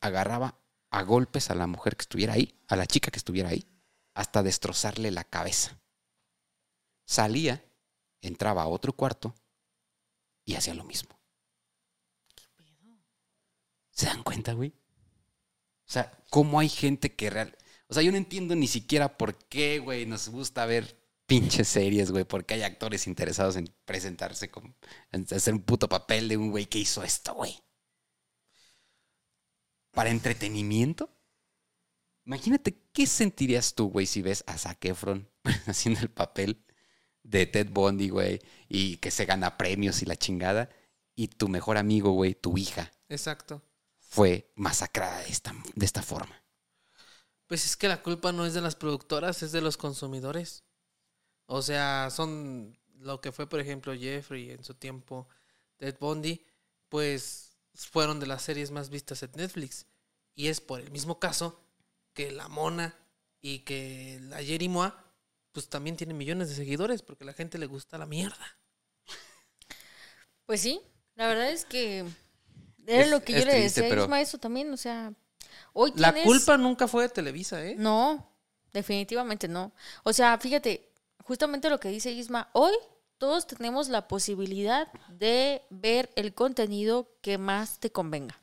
agarraba a golpes a la mujer que estuviera ahí, a la chica que estuviera ahí, hasta destrozarle la cabeza. Salía, entraba a otro cuarto y hacía lo mismo. ¿Se dan cuenta, güey? O sea, cómo hay gente que real... O sea, yo no entiendo ni siquiera por qué, güey, nos gusta ver pinches series, güey, porque hay actores interesados en presentarse como... en hacer un puto papel de un güey que hizo esto, güey. ¿Para entretenimiento? Imagínate, ¿qué sentirías tú, güey, si ves a Zac Efron haciendo el papel de Ted Bundy, güey, y que se gana premios y la chingada, y tu mejor amigo, güey, tu hija, Exacto. fue masacrada de esta, de esta forma? Pues es que la culpa no es de las productoras, es de los consumidores. O sea, son lo que fue, por ejemplo, Jeffrey en su tiempo, Ted Bundy, pues fueron de las series más vistas en Netflix. Y es por el mismo caso que La Mona y que la Jerry Moa, pues también tienen millones de seguidores porque a la gente le gusta la mierda. Pues sí, la verdad es que era Es- lo que yo le triste, decía a Isma eso también, o sea, hoy La tienes- culpa nunca fue de Televisa, ¿eh? No, definitivamente no. O sea, fíjate, justamente lo que dice Isma, hoy todos tenemos la posibilidad de ver el contenido que más te convenga.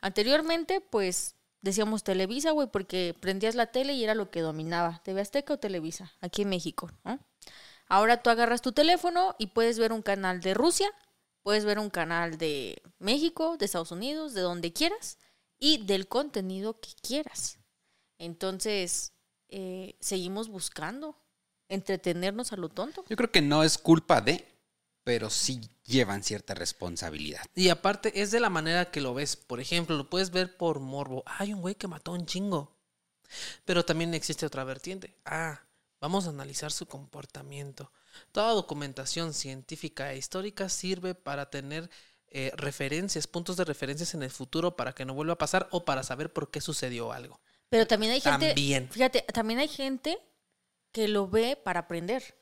Anteriormente, pues decíamos Televisa, güey, porque prendías la tele y era lo que dominaba, TV Azteca o Televisa, aquí en México, ¿no? Ahora tú agarras tu teléfono y puedes ver un canal de Rusia, puedes ver un canal de México, de Estados Unidos, de donde quieras y del contenido que quieras. Entonces, eh, seguimos buscando entretenernos a lo tonto. Yo creo que no es culpa de, pero sí llevan cierta responsabilidad. Y aparte, es de la manera que lo ves. Por ejemplo, lo puedes ver por morbo. Hay un güey que mató a un chingo. Pero también existe otra vertiente. Ah, vamos a analizar su comportamiento. Toda documentación científica e histórica sirve para tener eh, referencias, puntos de referencias en el futuro para que no vuelva a pasar o para saber por qué sucedió algo. Pero también hay gente, También. fíjate, también hay gente que lo ve para aprender.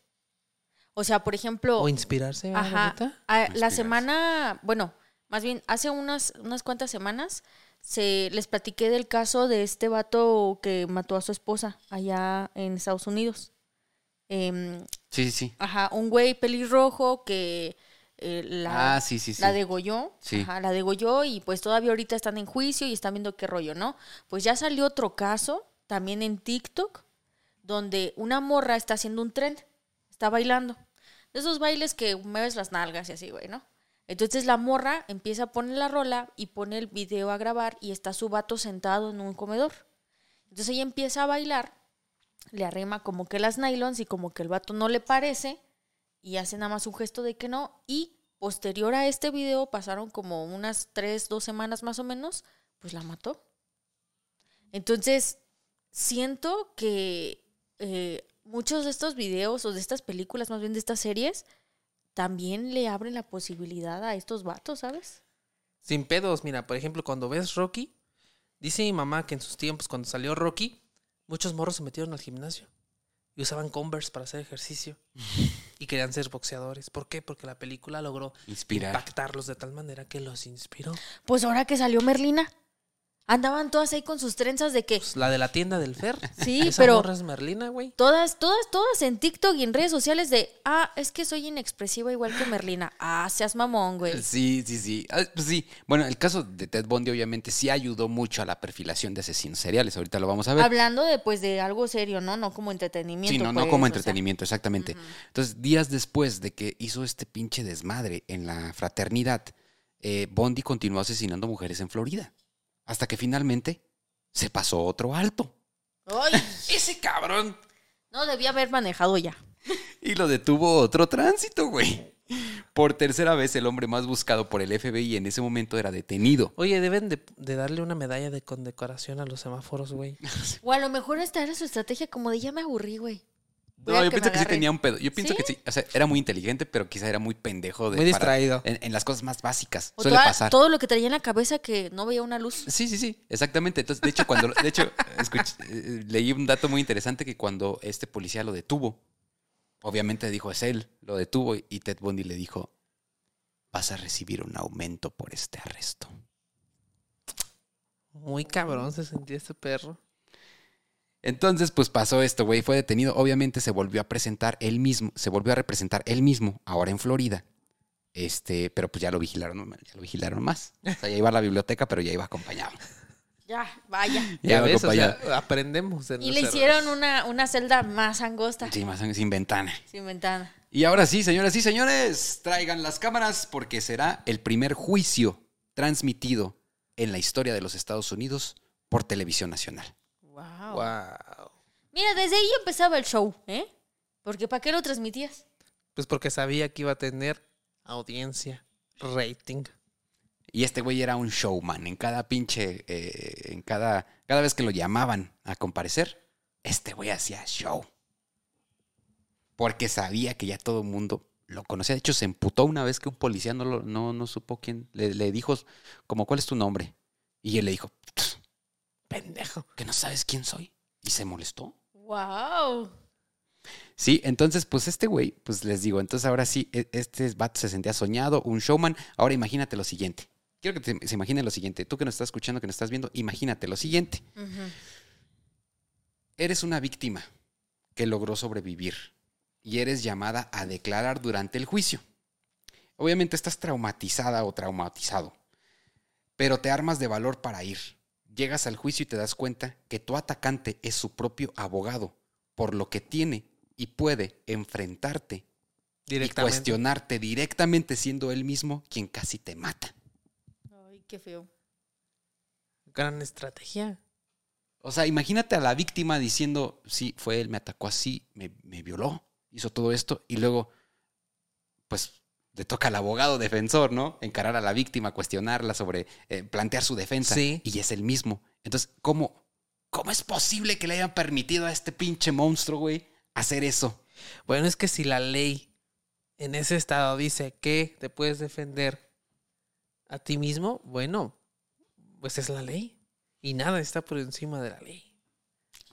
O sea, por ejemplo, O inspirarse. ¿verdad, Ajá. La semana, bueno, más bien hace unas, unas cuantas semanas se les platiqué del caso de este vato que mató a su esposa allá en Estados Unidos. Em, Sí, sí, sí. ajá, un güey pelirrojo que eh, la, ah, sí, sí, sí. la degolló. Sí. Ajá, la degolló y pues todavía ahorita están en juicio y están viendo qué rollo, ¿no? Pues ya salió otro caso, también en TikTok, donde una morra está haciendo un tren, está bailando. De esos bailes que mueves las nalgas y así, güey, ¿no? Entonces la morra empieza a poner la rola y pone el video a grabar y está su vato sentado en un comedor. Entonces ella empieza a bailar, le arrima como que las nylons y como que el vato no le parece y hace nada más un gesto de que no. Y posterior a este video, pasaron como unas tres, dos semanas más o menos, pues la mató. Entonces, siento que eh, muchos de estos videos o de estas películas, más bien de estas series, también le abren la posibilidad a estos vatos, ¿sabes? Sin pedos, mira, por ejemplo, cuando ves Rocky, dice mi mamá que en sus tiempos, cuando salió Rocky, muchos morros se metieron al gimnasio y usaban Converse para hacer ejercicio y querían ser boxeadores. ¿Por qué? Porque la película logró Inspirar. impactarlos de tal manera que los inspiró. Pues ahora que salió Merlina, andaban todas ahí con sus trenzas de que Pues la de la tienda del Fer. Sí, Esa pero- morra es Merlina, güey. todas, todas, todas en TikTok y en redes sociales de, ah, es que soy inexpresiva igual que Merlina. Ah, seas mamón, güey. Sí, sí, sí. Ah, pues sí. Bueno, el caso de Ted Bundy obviamente sí ayudó mucho a la perfilación de asesinos seriales. Ahorita lo vamos a ver. Hablando de, pues, de algo serio, ¿no? No como entretenimiento. Sí, no, no pues, como o sea. entretenimiento, exactamente. Entonces, días después de que hizo este pinche desmadre en la fraternidad, eh, Bondi continuó asesinando mujeres en Florida. Hasta que finalmente se pasó otro alto. Ay, Ese cabrón. no debía haber manejado ya. Y lo detuvo otro tránsito, güey. Por tercera vez, el hombre más buscado por el FBI en ese momento era detenido. Oye, deben de, de darle una medalla de condecoración a los semáforos, güey. O a lo mejor esta era su estrategia como de ya me aburrí, güey. No, yo que pienso que sí tenía un pedo. Yo pienso ¿Sí? que sí. O sea, era muy inteligente, pero quizá era muy pendejo. De, Muy distraído. en, en las cosas más básicas. O Suele toda- pasar. todo lo que traía en la cabeza que no veía una luz. Sí, sí, sí, exactamente. Entonces, de hecho, cuando, de hecho, eh, leí un dato muy interesante que cuando este policía lo detuvo, obviamente dijo es él, lo detuvo y Ted Bundy le dijo, vas a recibir un aumento por este arresto. Muy cabrón se sentía este perro. Entonces, pues pasó esto, güey, fue detenido. Obviamente se volvió a presentar él mismo, se volvió a representar él mismo, ahora en Florida. Este, pero pues ya lo vigilaron, ya lo vigilaron más. O sea, ya iba a la biblioteca, pero ya iba acompañado. Ya, vaya. Ya Ya ves, o acompañado. sea, aprendemos. de Y le hicieron una, una celda más angosta. Sí, más sin ventana. Sin ventana. Y ahora sí, señoras y señores, traigan las cámaras porque será el primer juicio transmitido en la historia de los Estados Unidos por televisión nacional. Wow. Wow. Mira, desde ahí empezaba el show, ¿eh? Porque ¿para qué lo transmitías? Pues porque sabía que iba a tener audiencia, rating. Y este güey era un showman. En cada pinche, eh, en cada, cada vez que lo llamaban a comparecer, este güey hacía show. Porque sabía que ya todo el mundo lo conocía. De hecho, se emputó una vez que un policía no, lo- no, no supo quién. Le, le dijo, como, ¿cuál es tu nombre? Y él le dijo, "Pff, Pendejo. ¿que no sabes quién soy? Y se molestó. Wow. Sí, entonces, pues este güey, pues les digo, entonces ahora sí, e- este vato se sentía soñado, un showman. Ahora imagínate lo siguiente. Quiero que te- se imagine lo siguiente. Tú que nos estás escuchando, que nos estás viendo, imagínate lo siguiente. Eres una víctima que logró sobrevivir y eres llamada a declarar durante el juicio. Obviamente estás traumatizada o traumatizado, pero te armas de valor para ir. Llegas al juicio y te das cuenta que tu atacante es su propio abogado, por lo que tiene y puede enfrentarte y cuestionarte directamente siendo él mismo quien casi te mata. Ay, qué feo. Gran estrategia. O sea, imagínate a la víctima diciendo, sí, fue él, me atacó así, me, me violó, hizo todo esto, y luego, pues, le toca al abogado defensor, ¿no? Encarar a la víctima, cuestionarla sobre, eh, plantear su defensa, Sí. y es el mismo. Entonces, ¿cómo, ¿cómo es posible que le hayan permitido a este pinche monstruo, güey, hacer eso? Bueno, es que si la ley en ese estado dice que te puedes defender a ti mismo, bueno, pues es la ley. Y nada está por encima de la ley.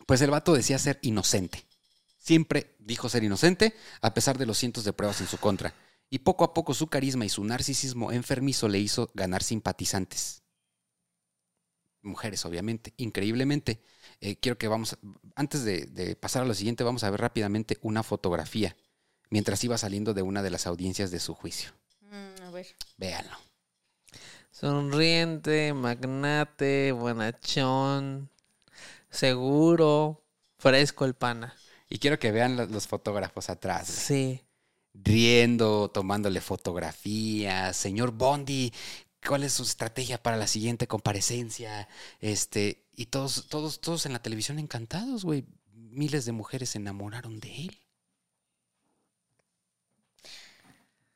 Pues el vato decía ser inocente. Siempre dijo ser inocente, a pesar de los cientos de pruebas en su contra. Y poco a poco su carisma y su narcisismo enfermizo le hizo ganar simpatizantes. Mujeres, obviamente, increíblemente. Eh, quiero que vamos, a- antes de, de pasar a lo siguiente, vamos a ver rápidamente una fotografía mientras iba saliendo de una de las audiencias de su juicio. Mm, a ver. Véanlo. Sonriente, magnate, buenachón, seguro, fresco el pana. Y quiero que vean lo- los fotógrafos atrás. Sí. Riendo, tomándole fotografías. Señor Bondi, ¿cuál es su estrategia para la siguiente comparecencia? Este, y todos, todos, todos en la televisión encantados, güey. Miles de mujeres se enamoraron de él.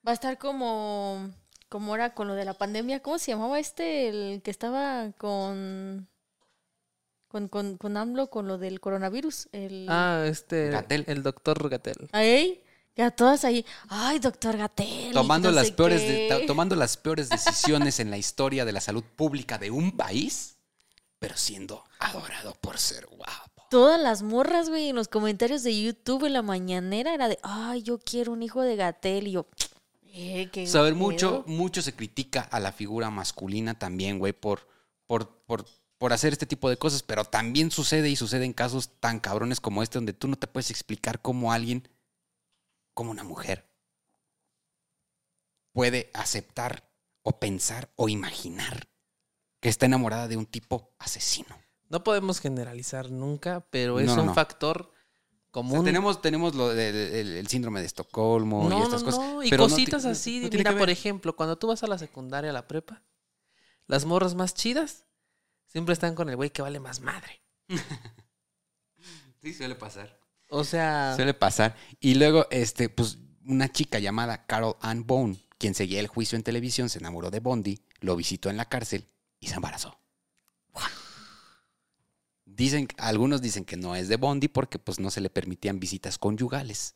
Va a estar como, como era con lo de la pandemia. ¿Cómo se llamaba este? El que estaba con. Con, con, con AMLO, con lo del coronavirus. El, Ah, este, Gatell. el doctor Gatel. Ahí, que a todas ahí. Ay, doctor Gatel. Tomando, no las peores qué". de- ta- tomando las peores decisiones en la historia de la salud pública de un país, pero siendo adorado por ser guapo. Todas las morras, güey, en los comentarios de YouTube en la mañanera era de, ay, yo quiero un hijo de Gatel. Y yo, eh, qué Saber pedo". mucho, mucho se critica a la figura masculina también, güey, por, por, por, por hacer este tipo de cosas, pero también sucede y sucede en casos tan cabrones como este, donde tú no te puedes explicar cómo alguien, como una mujer, puede aceptar o pensar o imaginar que está enamorada de un tipo asesino. No podemos generalizar nunca, pero es No, un no. factor O sea, común. tenemos, tenemos lo del el- el síndrome de Estocolmo no, y estas cosas. no, y pero cositas así. Mira, por ejemplo, cuando tú vas a la secundaria, a la prepa, las morras más chidas siempre están con el güey que vale más madre. Sí, suele pasar. O sea, Suele pasar. Y luego, este, pues, una chica llamada Carol Ann Bone, quien seguía el juicio en televisión, se enamoró de Bondi, lo visitó en la cárcel y se embarazó. Dicen, algunos dicen que no es de Bondi porque pues no se le permitían visitas conyugales.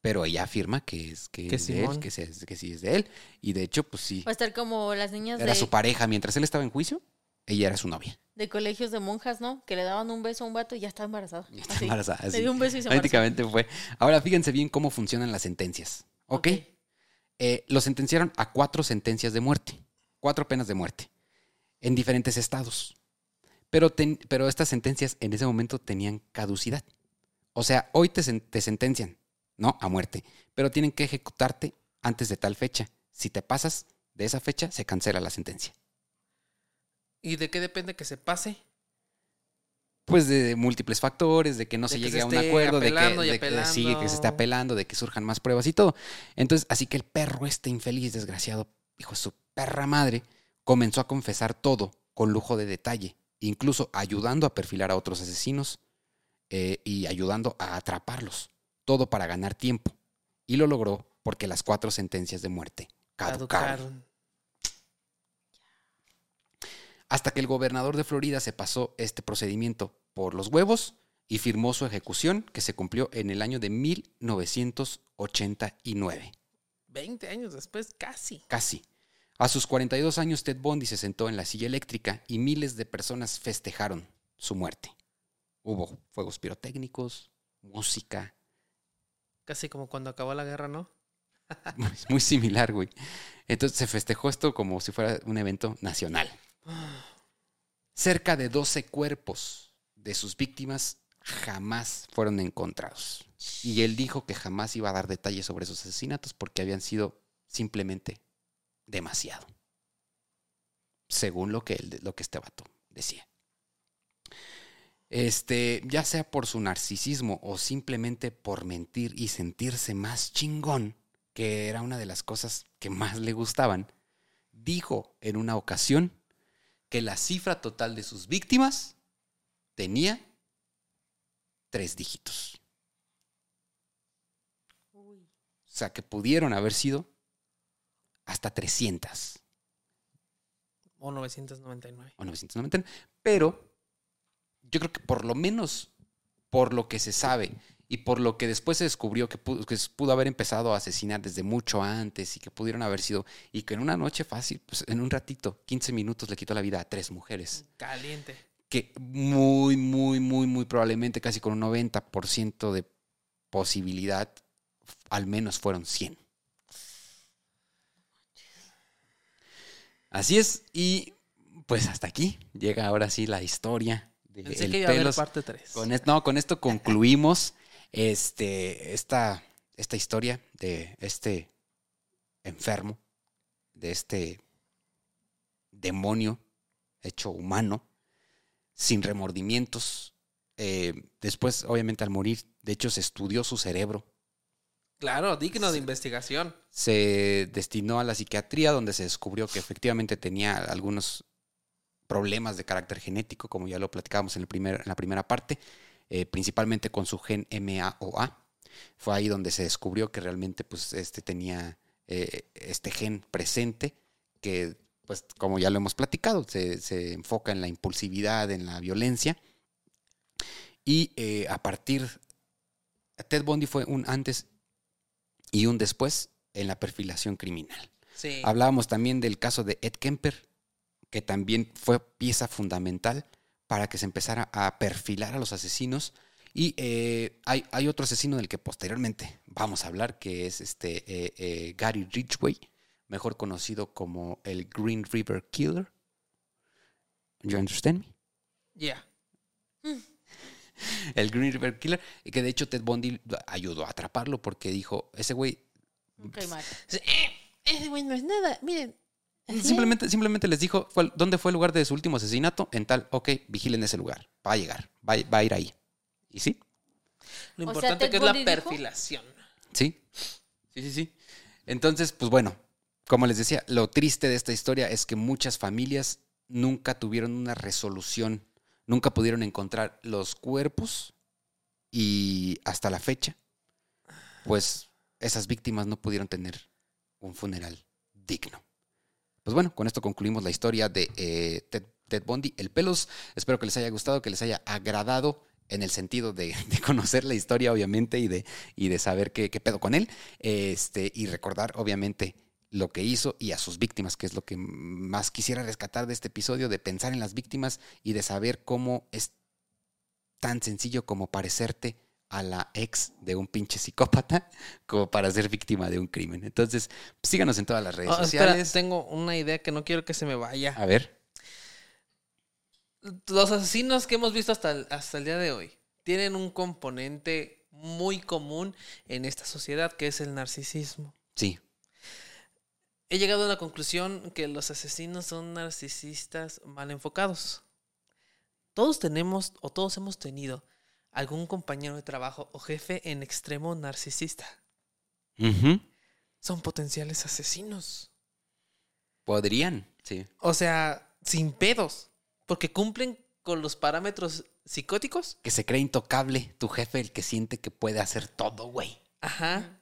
Pero ella afirma que es que, Que es de él, que, se- que sí es de él. Y de hecho, pues sí. Va a estar como las niñas Era de, su pareja. Mientras él estaba en juicio, ella era su novia. de colegios de monjas, ¿no? Que le daban un beso a un vato y ya está embarazada. Y está Así. embarazada, Le dio un beso y se embarazó. Prácticamente fue. Ahora fíjense bien cómo funcionan las sentencias. ¿Ok? Eh, lo sentenciaron a cuatro sentencias de muerte. Cuatro penas de muerte. En diferentes estados. Pero, ten- pero estas sentencias en ese momento tenían caducidad. O sea, hoy te, te sentencian, ¿no? A muerte. Pero tienen que ejecutarte antes de tal fecha. Si te pasas de esa fecha, se cancela la sentencia. ¿Y de qué depende que se pase? Pues de múltiples factores, de que no De se que llegue se a un acuerdo, de que, de que- sí, que se esté apelando. apelando, de que surjan más pruebas y todo. Entonces, así que el perro este infeliz, desgraciado, hijo de su perra madre, comenzó a confesar todo con lujo de detalle, incluso ayudando a perfilar a otros asesinos eh, y ayudando a atraparlos, todo para ganar tiempo. Y lo logró porque las cuatro sentencias de muerte caducaron. Caducaron. Hasta que el gobernador de Florida se pasó este procedimiento por los huevos y firmó su ejecución que se cumplió en el año de 1989. 20 años después, casi. Casi. A sus 42 años, Ted Bundy se sentó en la silla eléctrica y miles de personas festejaron su muerte. Hubo fuegos pirotécnicos, música. Casi como cuando acabó la guerra, ¿no? Es muy similar, güey. Entonces se festejó esto como si fuera un evento nacional. Cerca de 12 cuerpos de sus víctimas jamás fueron encontrados. Y él dijo que jamás iba a dar detalles sobre esos asesinatos porque habían sido simplemente demasiado. Según lo que, lo que este vato decía. Este, ya sea por su narcisismo o simplemente por mentir y sentirse más chingón, que era una de las cosas que más le gustaban, dijo en una ocasión que la cifra total de sus víctimas tenía tres dígitos. Uy. O sea, que pudieron haber sido hasta 300 O 999. o 990, pero yo creo que por lo menos por lo que se sabe y por lo que después se descubrió que pudo, que pudo haber empezado a asesinar desde mucho antes y que pudieron haber sido, y que en una noche fácil, pues en un ratito, 15 minutos le quitó la vida a tres mujeres, Caliente. que muy, muy, muy, muy probablemente casi con un 90% de posibilidad, al menos fueron 100. Así es, y pues hasta aquí llega ahora sí la historia de Pensé que iba a haber parte 3. Con no, con esto concluimos este, esta, esta historia de este enfermo, de este demonio hecho humano, sin remordimientos. Eh, después, obviamente, al morir, de hecho, se estudió su cerebro. Claro, digno de investigación. Se destinó a la psiquiatría, donde se descubrió que efectivamente tenía algunos problemas de carácter genético, como ya lo platicábamos en, el primer, en la primera parte, eh, principalmente con su gen MAOA. Fue ahí donde se descubrió que realmente pues, este tenía eh, este gen presente, que, pues, como ya lo hemos platicado, se, se enfoca en la impulsividad, en la violencia. Y eh, a partir, Ted Bundy fue un antes y un después en la perfilación criminal. Sí. Hablábamos también del caso de Ed Kemper, que también fue pieza fundamental para que se empezara a perfilar a los asesinos. Y eh, hay, hay otro asesino del que posteriormente vamos a hablar, que es este eh, eh, Gary Ridgway, mejor conocido como el Green River Killer. You understand me? Yeah. El Green River Killer, y que de hecho Ted Bundy ayudó a atraparlo porque dijo, ese güey Ese güey no es nada. Miren. Simplemente, simplemente les dijo dónde fue el lugar de su último asesinato. En tal, ok, vigilen ese lugar. Va a llegar, va, a- va a ir ahí. ¿Y sí? Lo O sea, importante que es la perfilación. Sí. Sí, sí, sí. Entonces, pues bueno, como les decía, lo triste de esta historia es que muchas familias nunca tuvieron una resolución, nunca pudieron encontrar los cuerpos y hasta la fecha, pues esas víctimas no pudieron tener un funeral digno. Pues bueno, con esto concluimos la historia de eh, Ted, Ted Bundy, el pelos. Espero que les haya gustado, que les haya agradado en el sentido de, conocer la historia, obviamente, y de, y de saber qué, qué pedo con él. Este, y recordar, obviamente, lo que hizo y a sus víctimas, que es lo que más quisiera rescatar de este episodio, de pensar en las víctimas y de saber cómo es tan sencillo como parecerte a la ex de un pinche psicópata como para ser víctima de un crimen. Entonces, pues, síganos en todas las redes Oh, espera, sociales. tengo una idea que no quiero que se me vaya. A ver. Los asesinos que hemos visto hasta el, hasta el día de hoy tienen un componente muy común en esta sociedad que es el narcisismo. Sí. He llegado a la conclusión que los asesinos son narcisistas mal enfocados. Todos tenemos o todos hemos tenido algún compañero de trabajo o jefe en extremo narcisista. Son potenciales asesinos. Podrían, sí. O sea, sin pedos. Porque cumplen con los parámetros psicóticos. Que se cree intocable tu jefe, el que siente que puede hacer todo, güey. Ajá.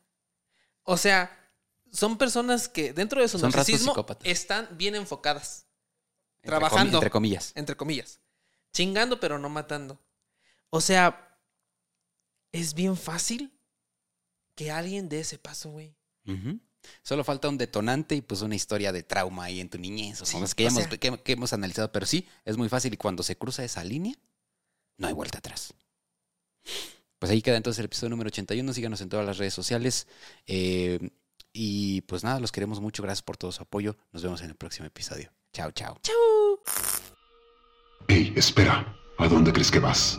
O sea, son personas que dentro de su Son narcisismo están bien enfocadas. Entre Trabajando. entre comillas. Entre comillas. Chingando pero no matando. O sea, es bien fácil que alguien dé ese paso, güey. Solo falta un detonante y pues una historia de trauma ahí en tu niñez o Sí, cosas que, o hemos, sea- que, que hemos analizado, pero sí, es muy fácil y cuando se cruza esa línea, no hay vuelta atrás. Pues ahí queda entonces el episodio número 81, síganos en todas las redes sociales eh, y pues nada, los queremos mucho, gracias por todo su apoyo, nos vemos en el próximo episodio. Chao, chao. Hey, espera, ¿a dónde crees que vas?